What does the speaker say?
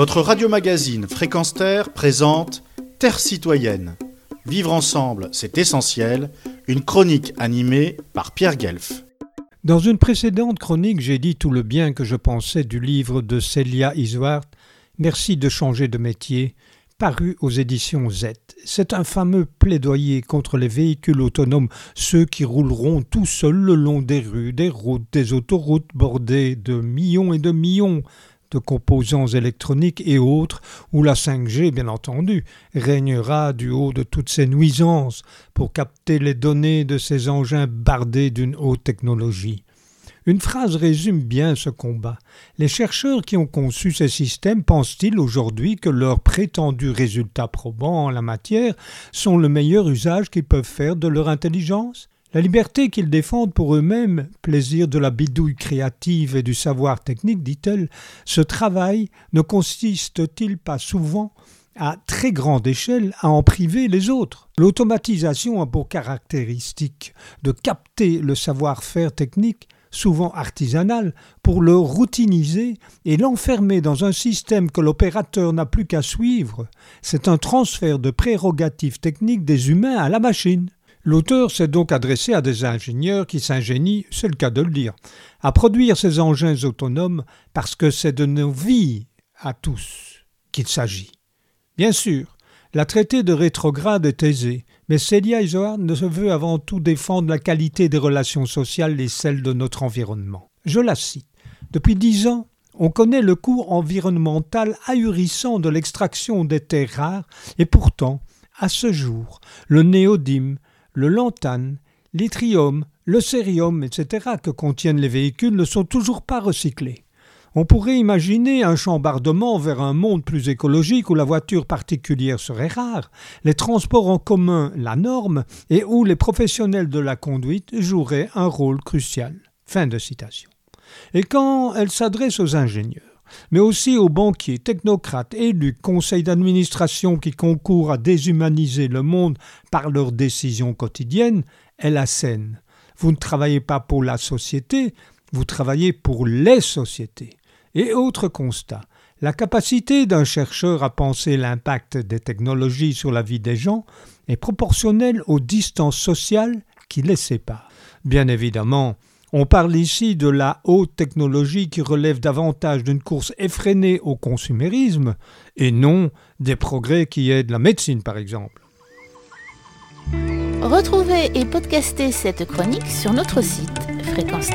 Votre radio-magazine Fréquence Terre présente Terre citoyenne. Vivre ensemble, c'est essentiel. Une chronique animée par Pierre Guelf. Dans une précédente chronique, j'ai dit tout le bien que je pensais du livre de Celia Iswart, Merci de changer de métier, paru aux éditions Z. C'est un fameux plaidoyer contre les véhicules autonomes, ceux qui rouleront tout seuls le long des rues, des routes, des autoroutes bordées de millions et de millions de composants électroniques et autres, où la 5G, bien entendu, régnera du haut de toutes ces nuisances pour capter les données de ces engins bardés d'une haute technologie. Une phrase résume bien ce combat. Les chercheurs qui ont conçu ces systèmes pensent-ils aujourd'hui que leurs prétendus résultats probants en la matière sont le meilleur usage qu'ils peuvent faire de leur intelligence? La liberté qu'ils défendent pour eux-mêmes, plaisir de la bidouille créative et du savoir technique, dit-elle, ce travail ne consiste-t-il pas souvent à très grande échelle à en priver les autres? L'automatisation a pour caractéristique de capter le savoir-faire technique, souvent artisanal, pour le routiniser et l'enfermer dans un système que l'opérateur n'a plus qu'à suivre. C'est un transfert de prérogatives techniques des humains à la machine. L'auteur s'est donc adressé à des ingénieurs qui s'ingénient, c'est le cas de le dire, à produire ces engins autonomes parce que c'est de nos vies à tous qu'il s'agit. Bien sûr, la traité de rétrograde est aisée, mais Celia Isoard ne veut avant tout défendre la qualité des relations sociales et celles de notre environnement. Je la cite. Depuis dix ans, on connaît le coût environnemental ahurissant de l'extraction des terres rares, et pourtant, à ce jour, le néodyme, le lantane, l'yttrium, le cérium, etc. que contiennent les véhicules ne sont toujours pas recyclés. On pourrait imaginer un chambardement vers un monde plus écologique où la voiture particulière serait rare, les transports en commun la norme et où les professionnels de la conduite joueraient un rôle crucial. Fin de citation. Et quand elle s'adresse aux ingénieurs, mais aussi aux banquiers, technocrates, élus, conseils d'administration qui concourent à déshumaniser le monde par leurs décisions quotidiennes, elle assène. Vous ne travaillez pas pour la société, vous travaillez pour les sociétés. Et autre constat, la capacité d'un chercheur à penser l'impact des technologies sur la vie des gens est proportionnelle aux distances sociales qui les séparent. Bien évidemment, on parle ici de la haute technologie qui relève davantage d'une course effrénée au consumérisme et non des progrès qui aident la médecine par exemple. Retrouvez et podcastez cette chronique sur notre site fréquence